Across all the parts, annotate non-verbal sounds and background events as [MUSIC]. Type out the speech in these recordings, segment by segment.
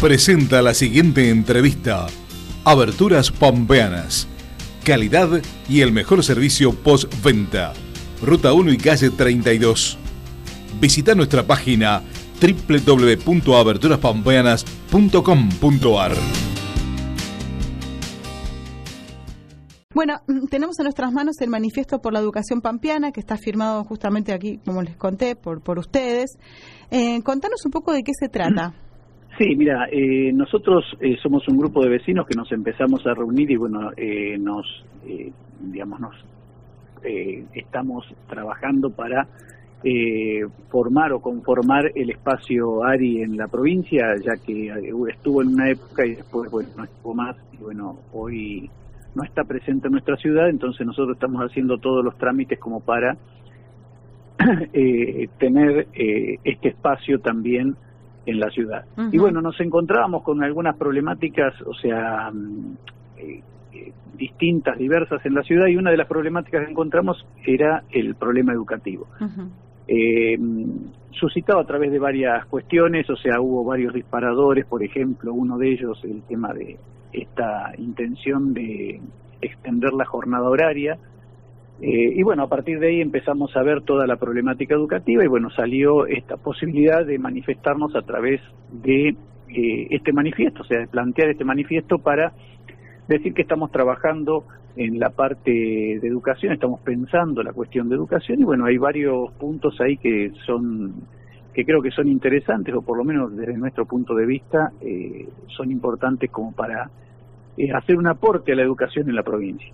presenta la siguiente entrevista. Aberturas Pampeanas. Calidad y el mejor servicio postventa. Ruta 1 y calle 32. Visita nuestra página www.aberturaspampeanas.com.ar. Bueno, mm, tenemos en nuestras manos el manifiesto por la educación pampeana que está firmado justamente aquí, como les conté, por, por ustedes. Eh, contanos un poco de qué se trata. Sí, mira, eh, nosotros eh, somos un grupo de vecinos que nos empezamos a reunir y bueno, eh, nos, eh, digamos, nos eh, estamos trabajando para formar o conformar el espacio ARI en la provincia, ya que estuvo en una época y después, bueno, no estuvo más y bueno, hoy no está presente en nuestra ciudad, entonces nosotros estamos haciendo todos los trámites como para [CLEARS THROAT] tener este espacio también en la ciudad. Y bueno, nos encontrábamos con algunas problemáticas, o sea, mm, eh, eh, distintas, diversas en la ciudad, y una de las problemáticas que encontramos era el problema educativo. Eh, suscitado a través de varias cuestiones, o sea, hubo varios disparadores, por ejemplo, uno de ellos el tema de esta intención de extender la jornada horaria, eh, y bueno, a partir de ahí empezamos a ver toda la problemática educativa y bueno, salió esta posibilidad de manifestarnos a través de eh, este manifiesto, o sea, de plantear este manifiesto para decir que estamos trabajando en la parte de educación, estamos pensando la cuestión de educación y bueno, hay varios puntos ahí que son que creo que son interesantes o por lo menos desde nuestro punto de vista eh, son importantes como para eh, hacer un aporte a la educación en la provincia.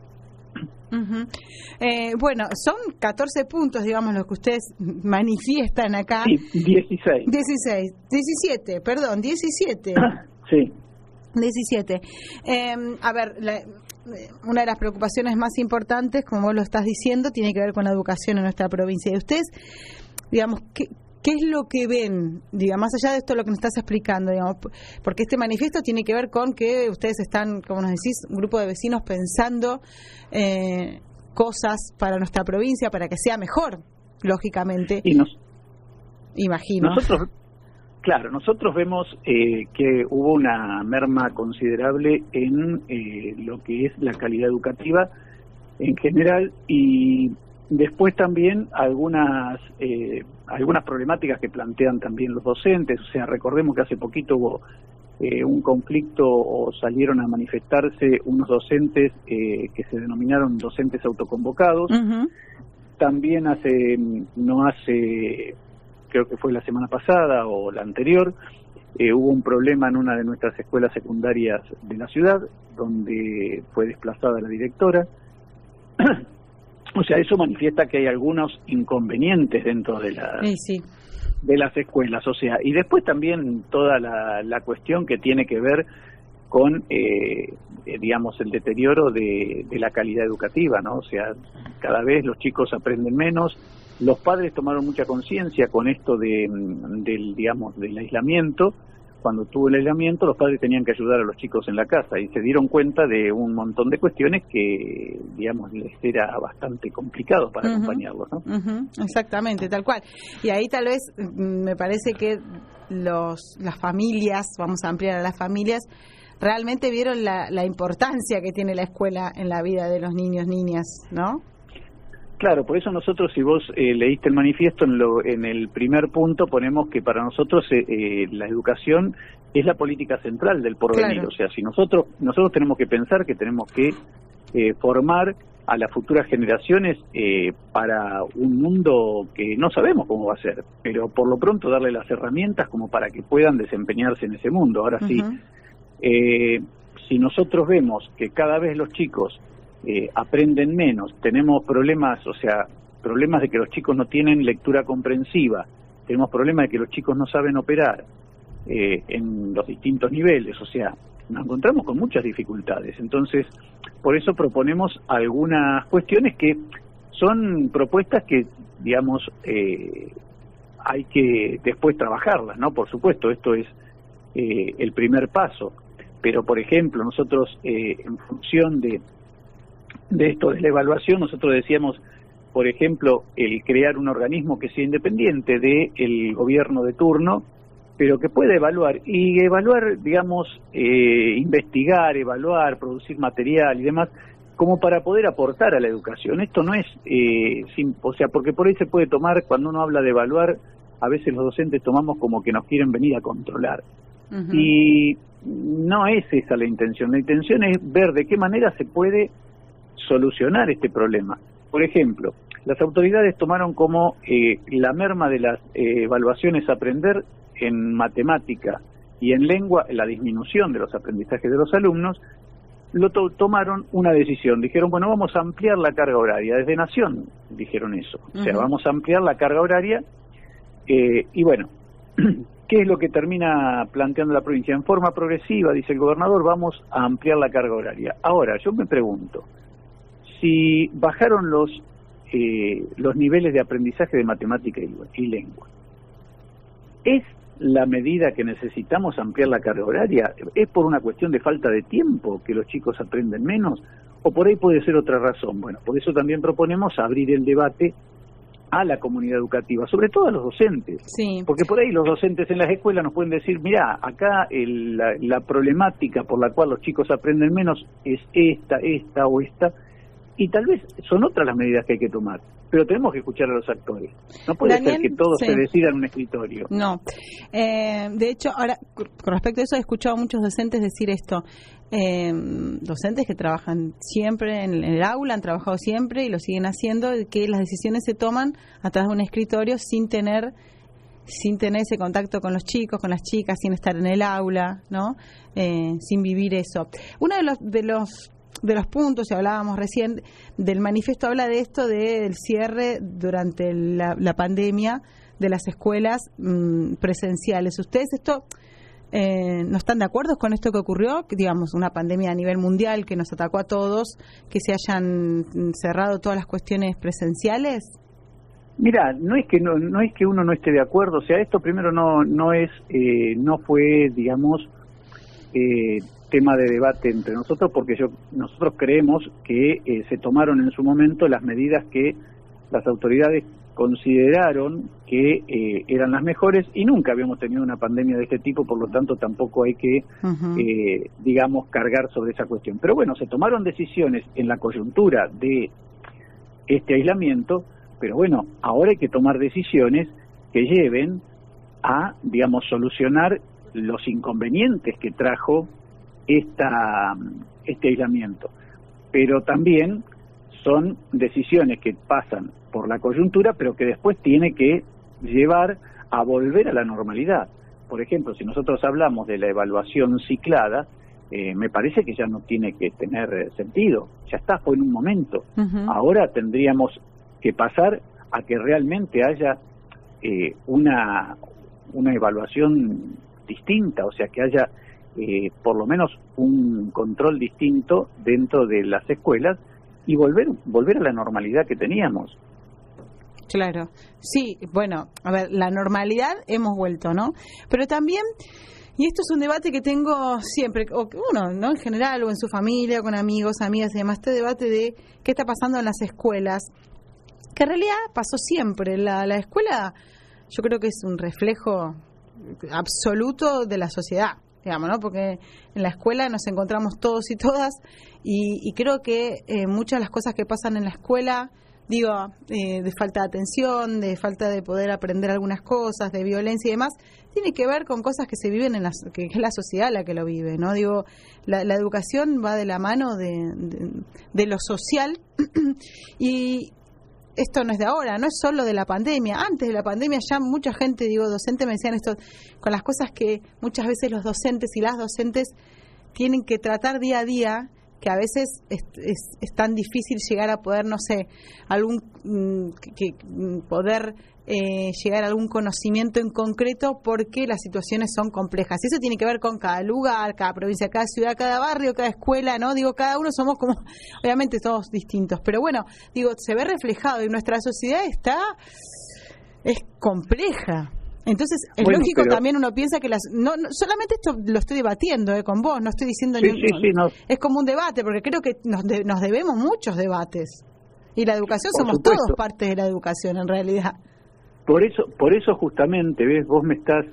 Eh, bueno, son 14 puntos, digamos, los que ustedes manifiestan acá. Sí, 16. 16, 17, perdón, 17. Sí. 17. Eh, a ver, la- una de las preocupaciones más importantes, como vos lo estás diciendo, tiene que ver con la educación en nuestra provincia. Y ustedes, digamos, ¿qué, qué es lo que ven, digamos, más allá de esto lo que nos estás explicando, digamos, porque este manifiesto tiene que ver con que ustedes están, como nos decís, un grupo de vecinos pensando eh, cosas para nuestra provincia, para que sea mejor, lógicamente, Y nos, imagino. nosotros, claro, nosotros vemos eh, que hubo una merma considerable en eh, lo que es la calidad educativa en general y después también algunas eh, algunas problemáticas que plantean también los docentes, o sea, recordemos que hace poquito hubo eh, un conflicto o salieron a manifestarse unos docentes eh, que se denominaron docentes autoconvocados, también hace, no hace, creo que fue la semana pasada o la anterior, eh, hubo un problema en una de nuestras escuelas secundarias de la ciudad, donde fue desplazada la directora. [CLEARS THROAT] o sea, eso manifiesta que hay algunos inconvenientes dentro de la, sí. de las escuelas, o sea, y después también toda la, la cuestión que tiene que ver con, eh, eh, digamos, el deterioro de, de la calidad educativa, ¿no? O sea, cada vez los chicos aprenden menos, los padres tomaron mucha conciencia con esto de, mm, del, digamos, del aislamiento, cuando tuvo el aislamiento los padres tenían que ayudar a los chicos en la casa y se dieron cuenta de un montón de cuestiones que, digamos, les era bastante complicado para acompañarlos, ¿no? Ujú, exactamente, tal cual. Y ahí tal vez mm, me parece que los, las familias, vamos a ampliar a las familias, realmente vieron la, la importancia que tiene la escuela en la vida de los niños, niñas, ¿no? Claro, por eso nosotros, si vos eh, leíste el manifiesto, en, lo, en el primer punto ponemos que para nosotros eh, eh, la educación es la política central del porvenir. Claro. O sea, si nosotros nosotros tenemos que pensar que tenemos que eh, formar a las futuras generaciones eh, para un mundo que no sabemos cómo va a ser, pero por lo pronto darle las herramientas como para que puedan desempeñarse en ese mundo. Ahora sí, Ujú. eh, si nosotros vemos que cada vez los chicos eh, aprenden menos, tenemos problemas, o sea, problemas de que los chicos no tienen lectura comprensiva, tenemos problemas de que los chicos no saben operar eh, en los distintos niveles, o sea, nos encontramos con muchas dificultades. Entonces, por eso proponemos algunas cuestiones que son propuestas que, digamos, eh, hay que después trabajarlas, ¿no? Por supuesto, esto es eh, el primer paso. Pero, por ejemplo, nosotros, eh, en función de, de esto de la evaluación, nosotros decíamos, por ejemplo, el crear un organismo que sea independiente del gobierno de turno pero que pueda evaluar y evaluar, digamos, eh, investigar, evaluar, producir material y demás, como para poder aportar a la educación. Esto no es, eh, o sea, porque por ahí se puede tomar, cuando uno habla de evaluar, a veces los docentes tomamos como que nos quieren venir a controlar. Y no es esa la intención, la intención es ver de qué manera se puede solucionar este problema. Por ejemplo, las autoridades tomaron como eh, la merma de las eh, evaluaciones aprender en matemática y en lengua, la disminución de los aprendizajes de los alumnos, lo tomaron una decisión. Dijeron, bueno, vamos a ampliar la carga horaria. Desde Nación dijeron eso. O sea, vamos a ampliar la carga horaria. Eh, y bueno, [CLEARS THROAT] ¿qué es lo que termina planteando la provincia? En forma progresiva, dice el gobernador, vamos a ampliar la carga horaria. Ahora, yo me pregunto, si bajaron los eh, los niveles de aprendizaje de matemática y, lengua. ¿Es la medida que necesitamos ampliar la carga horaria? ¿Es por una cuestión de falta de tiempo que los chicos aprenden menos? ¿O por ahí puede ser otra razón? Bueno, por eso también proponemos abrir el debate a la comunidad educativa, sobre todo a los docentes. Porque por ahí los docentes en las escuelas nos pueden decir, mira, acá la, la problemática por la cual los chicos aprenden menos es esta, esta o esta, y tal vez son otras las medidas que hay que tomar pero tenemos que escuchar a los actores. No puede ser que todo se decida en un escritorio. No. Eh, de hecho, ahora, con respecto a eso, he escuchado a muchos docentes decir esto. Eh, docentes que trabajan siempre en el aula, han trabajado siempre y lo siguen haciendo, que las decisiones se toman a través de un escritorio sin tener sin tener ese contacto con los chicos, con las chicas, sin estar en el aula, ¿no? Eh, sin vivir eso. Uno de los, de los de los puntos, y hablábamos recién del manifiesto, habla de esto del cierre durante la, pandemia de las escuelas mm, presenciales. ¿Ustedes esto eh, no están de acuerdo con esto que ocurrió? digamos, una pandemia a nivel mundial que nos atacó a todos, que se hayan cerrado todas las cuestiones presenciales. Mira, no es que no, no es que uno no esté de acuerdo, o sea, esto primero no no es eh, no fue, digamos, eh, tema de debate entre nosotros porque yo, nosotros creemos que eh, se tomaron en su momento las medidas que las autoridades consideraron que eh, eran las mejores y nunca habíamos tenido una pandemia de este tipo, por lo tanto tampoco hay que, eh, digamos, cargar sobre esa cuestión. Pero bueno, se tomaron decisiones en la coyuntura de este aislamiento, pero bueno, ahora hay que tomar decisiones que lleven a, digamos, solucionar los inconvenientes que trajo esta, este aislamiento. Pero también son decisiones que pasan por la coyuntura, pero que después tiene que llevar a volver a la normalidad. Por ejemplo, si nosotros hablamos de la evaluación ciclada, eh, me parece que ya no tiene que tener sentido. Ya está, fue en un momento. Ahora tendríamos que pasar a que realmente haya eh, una, una evaluación distinta, o sea, que haya eh, por lo menos un control distinto dentro de las escuelas y volver volver a la normalidad que teníamos. Claro, sí, bueno, a ver, la normalidad hemos vuelto, ¿no? Pero también, y esto es un debate que tengo siempre, o uno, ¿no? En general, o en su familia, con amigos, amigas y demás, este debate de qué está pasando en las escuelas, que en realidad pasó siempre. La, la escuela, yo creo que es un reflejo absoluto de la sociedad digamos, ¿no? Porque en la escuela nos encontramos todos y todas y, creo que eh, muchas de las cosas que pasan en la escuela, digo, eh, de falta de atención, de falta de poder aprender algunas cosas, de violencia y demás, tiene que ver con cosas que se viven en la, que es la sociedad la que lo vive, ¿no? Digo, la, educación va de la mano de, de lo social [CLEARS THROAT] y, esto no es de ahora, no es solo de la pandemia. Antes de la pandemia ya mucha gente, digo, docente, me decían esto, con las cosas que muchas veces los docentes y las docentes tienen que tratar día a día, que a veces es, es, tan difícil llegar a poder, no sé, algún mm, que, mm, poder eh, llegar a algún conocimiento en concreto porque las situaciones son complejas. Y eso tiene que ver con cada lugar, cada provincia, cada ciudad, cada barrio, cada escuela, ¿no? Digo, cada uno somos como, [LAUGHS] obviamente todos distintos, pero bueno, digo, se ve reflejado y nuestra sociedad está, es compleja. Entonces, es lógico también uno piensa que las. No, solamente esto lo estoy debatiendo eh, con vos, no estoy diciendo. Es como un debate, porque creo que nos, nos debemos muchos debates. Y la educación somos todos parte de la educación, en realidad. Por eso, por eso justamente, ves, vos me estás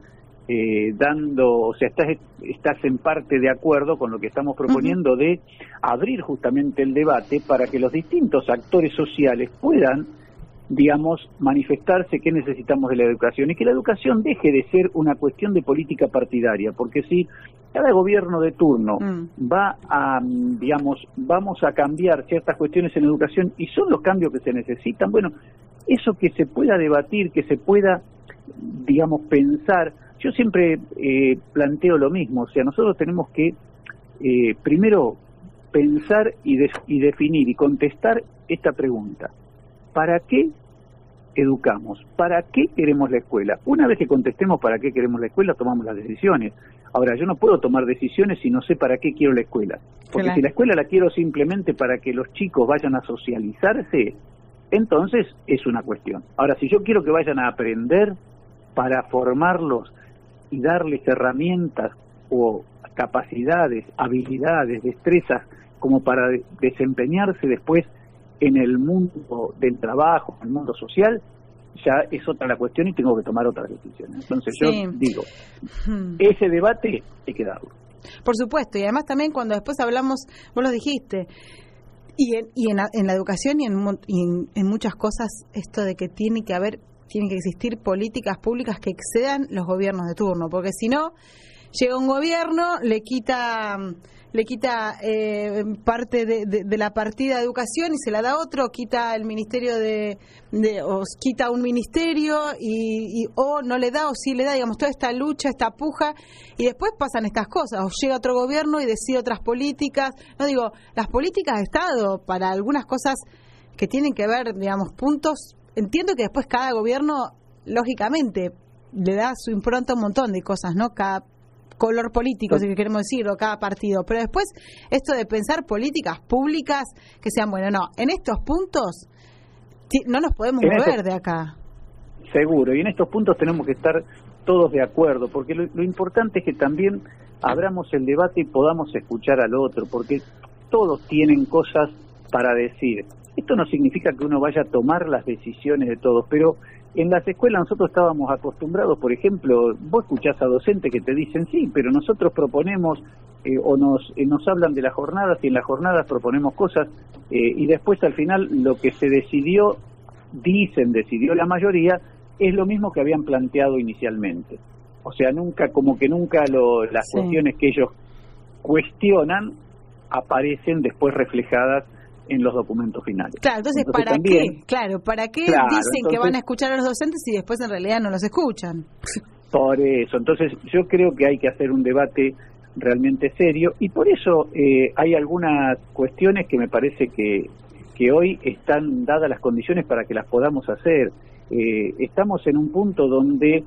eh, dando, o sea, estás, estás en parte de acuerdo con lo que estamos proponiendo de abrir justamente el debate para que los distintos actores sociales puedan digamos, manifestarse que necesitamos de la educación y que la educación deje de ser una cuestión de política partidaria, porque si cada gobierno de turno mm. va a, digamos, vamos a cambiar ciertas cuestiones en educación y son los cambios que se necesitan, bueno, eso que se pueda debatir, que se pueda, digamos, pensar, yo siempre eh, planteo lo mismo, o sea, nosotros tenemos que eh, primero pensar y, y definir y contestar esta pregunta. ¿Para qué educamos? ¿Para qué queremos la escuela? Una vez que contestemos para qué queremos la escuela, tomamos las decisiones. Ahora, yo no puedo tomar decisiones si no sé para qué quiero la escuela. Porque si la escuela la quiero simplemente para que los chicos vayan a socializarse, entonces es una cuestión. Ahora, si yo quiero que vayan a aprender para formarlos y darles herramientas o capacidades, habilidades, destrezas como para desempeñarse después en el mundo del trabajo, en el mundo social, ya es otra la cuestión y tengo que tomar otras decisiones. Entonces yo digo, hmm. ese debate hay que darlo. Por supuesto, y además también cuando después hablamos, vos lo dijiste, y en, y en, la, educación y, en, en, muchas cosas, esto de que tiene que haber, tiene que existir políticas públicas que excedan los gobiernos de turno, porque si no, llega un gobierno, le quita le quita eh, parte de, la partida de educación y se la da otro, quita el ministerio de, o quita un ministerio y, o no le da o sí le da, digamos, toda esta lucha, esta puja y después pasan estas cosas, o llega otro gobierno y decide otras políticas, no digo, las políticas de Estado para algunas cosas que tienen que ver, digamos, puntos, entiendo que después cada gobierno, lógicamente, le da su impronta a un montón de cosas, ¿no? Cada color político, si queremos decirlo, cada partido. Pero después, esto de pensar políticas públicas que sean, bueno, no, en estos puntos no nos podemos mover de acá. Seguro, y en estos puntos tenemos que estar todos de acuerdo, porque lo, importante es que también abramos el debate y podamos escuchar al otro, porque todos tienen cosas para decir. Esto no significa que uno vaya a tomar las decisiones de todos, pero en las escuelas nosotros estábamos acostumbrados, por ejemplo, vos escuchás a docentes que te dicen sí, pero nosotros proponemos eh, o nos, eh, nos hablan de las jornadas y en las jornadas proponemos cosas eh, y después al final lo que se decidió, dicen, decidió la mayoría, es lo mismo que habían planteado inicialmente. O sea, nunca, como que nunca lo, las cuestiones que ellos cuestionan aparecen después reflejadas en los documentos finales. Claro, entonces, ¿para qué? Claro, ¿para qué dicen que van a escuchar a los docentes y después en realidad no los escuchan? Por eso, entonces yo creo que hay que hacer un debate realmente serio y por eso eh, hay algunas cuestiones que me parece que, que hoy están dadas las condiciones para que las podamos hacer. Eh, estamos en un punto donde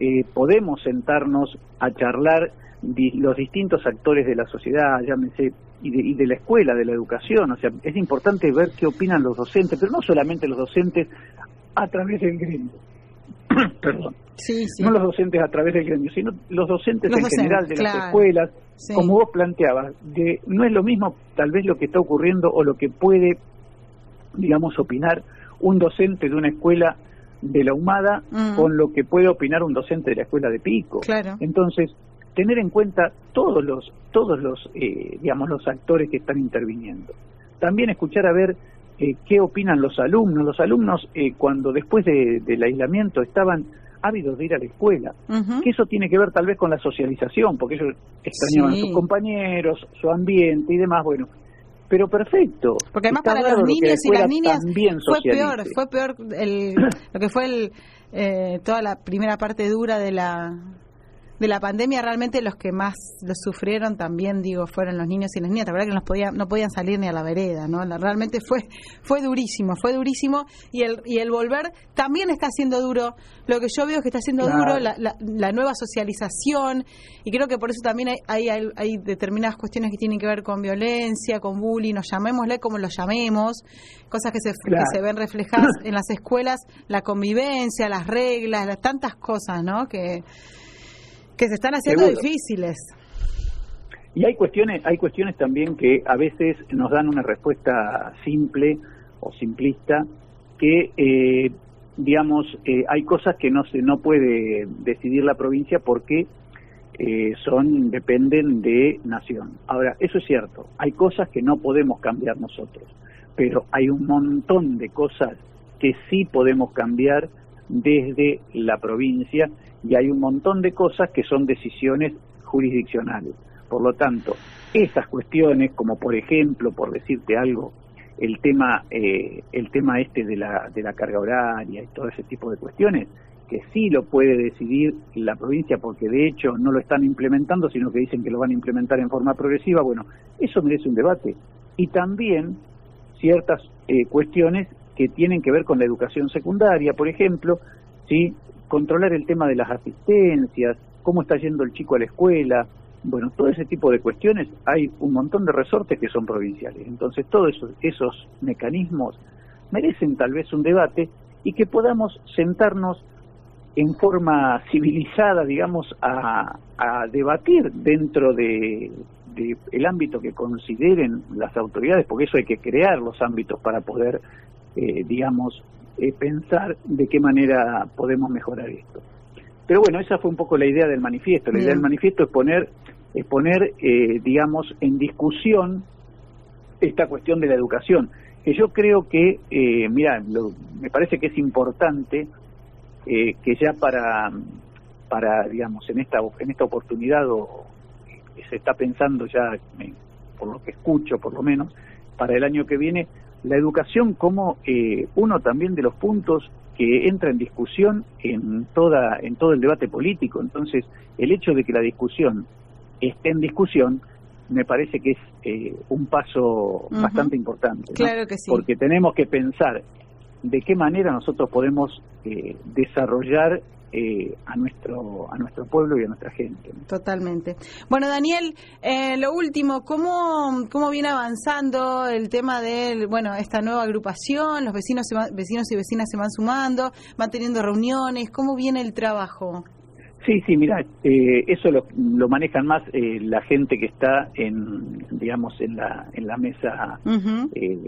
eh, podemos sentarnos a charlar los distintos actores de la sociedad, llámese, y de, y de la escuela, de la educación. O sea, es importante ver qué opinan los docentes, pero no solamente los docentes a través del gremio. [CLEARS THROAT] Perdón. No los docentes a través del gremio, sino los docentes en general de las escuelas, como vos planteabas. De, no es lo mismo tal vez lo que está ocurriendo o lo que puede, digamos, opinar un docente de una escuela de la Humada mm. con lo que puede opinar un docente de la escuela de Pico. Claro. Entonces, tener en cuenta todos los todos los eh, digamos los actores que están interviniendo también escuchar a ver eh, qué opinan los alumnos los alumnos eh, cuando después del aislamiento estaban ávidos de ir a la escuela que eso tiene que ver tal vez con la socialización porque ellos extrañaban a sus compañeros su ambiente y demás bueno pero perfecto. Porque además para los niños y las niñas fue peor fue peor el, lo que fue el, toda la primera parte dura de la de la pandemia realmente los que más lo sufrieron también digo fueron los niños y las niñas. La verdad que no podían no podían salir ni a la vereda no realmente fue fue durísimo fue durísimo. Y el y el volver también está siendo duro. Lo que yo veo es que está siendo duro la, la, nueva socialización. Y creo que por eso también hay, hay, hay determinadas cuestiones que tienen que ver con violencia con bullying nos llamémosle como lo llamemos. Cosas que se, que se ven reflejadas [LAUGHS] en las escuelas la convivencia las reglas las tantas cosas no que que se están haciendo difíciles. Y hay cuestiones, hay cuestiones también que a veces nos dan una respuesta simple o simplista que eh, digamos, eh, hay cosas que no se no puede decidir la provincia porque eh, son dependen de nación. Ahora, eso es cierto, hay cosas que no podemos cambiar nosotros, pero hay un montón de cosas que sí podemos cambiar desde la provincia y hay un montón de cosas que son decisiones jurisdiccionales. Por lo tanto, esas cuestiones, como por ejemplo, por decirte algo, el tema, eh, el tema este de la, de la carga horaria y todo ese tipo de cuestiones, que sí lo puede decidir la provincia porque de hecho no lo están implementando, sino que dicen que lo van a implementar en forma progresiva, bueno, eso merece un debate. Y también ciertas eh, cuestiones que tienen que ver con la educación secundaria, por ejemplo, ¿sí? Controlar el tema de las asistencias, cómo está yendo el chico a la escuela, bueno, todo ese tipo de cuestiones, hay un montón de resortes que son provinciales. Entonces, todos esos, esos mecanismos merecen tal vez un debate y que podamos sentarnos en forma civilizada, digamos, a, debatir dentro de, el ámbito que consideren las autoridades, porque eso hay que crear los ámbitos para poder, eh, digamos, eh, pensar de qué manera podemos mejorar esto. Pero bueno, esa fue un poco la idea del manifiesto. La idea del manifiesto es poner, es poner eh, digamos, en discusión esta cuestión de la educación, que yo creo que, eh, mira, me parece que es importante eh, que ya para, para, digamos, en esta, en esta oportunidad, o, se está pensando ya, por lo que escucho por lo menos, para el año que viene, la educación como uno también de los puntos que entra en discusión en toda en todo el debate político. Entonces, el hecho de que la discusión esté en discusión me parece que es eh, un paso bastante importante. Claro que sí. Porque tenemos que pensar de qué manera nosotros podemos eh, desarrollar eh, a nuestro a nuestro pueblo y a nuestra gente. Totalmente. Bueno, Daniel, eh, lo último, ¿cómo, ¿cómo viene avanzando el tema de bueno esta nueva agrupación? Los vecinos, vecinos y vecinas se van sumando, van teniendo reuniones, ¿cómo viene el trabajo? Sí, sí, mira, eh, eso lo, lo, manejan más eh, la gente que está en, digamos, en la, en la mesa, eh,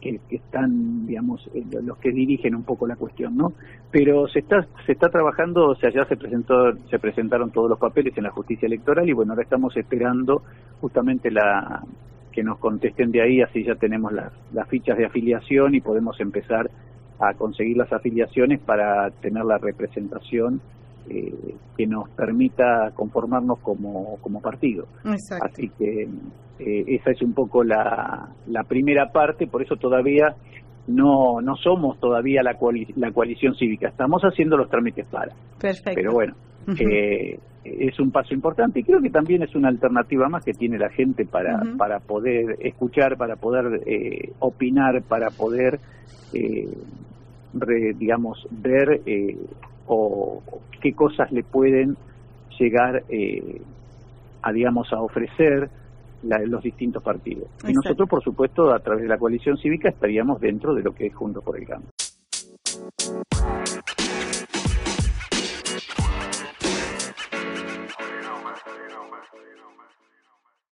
que, están, digamos, los que dirigen un poco la cuestión, ¿no? Pero se está, se está trabajando, o sea, ya se presentó, se presentaron todos los papeles en la justicia electoral y bueno, ahora estamos esperando justamente la que nos contesten de ahí, así ya tenemos las, las fichas de afiliación y podemos empezar a conseguir las afiliaciones para tener la representación eh, que nos permita conformarnos como, como partido. Así que eh, esa es un poco la, la primera parte, por eso todavía no no somos todavía la, la coalición cívica, estamos haciendo los trámites para. Perfecto. Pero bueno, eh, es un paso importante y creo que también es una alternativa más que tiene la gente para, para poder escuchar, para poder eh, opinar, para poder, eh, digamos, ver eh, o qué cosas le pueden llegar eh, a, digamos, a ofrecer los distintos partidos. Y nosotros, por supuesto, a través de la coalición cívica estaríamos dentro de lo que es Juntos por el Cambio.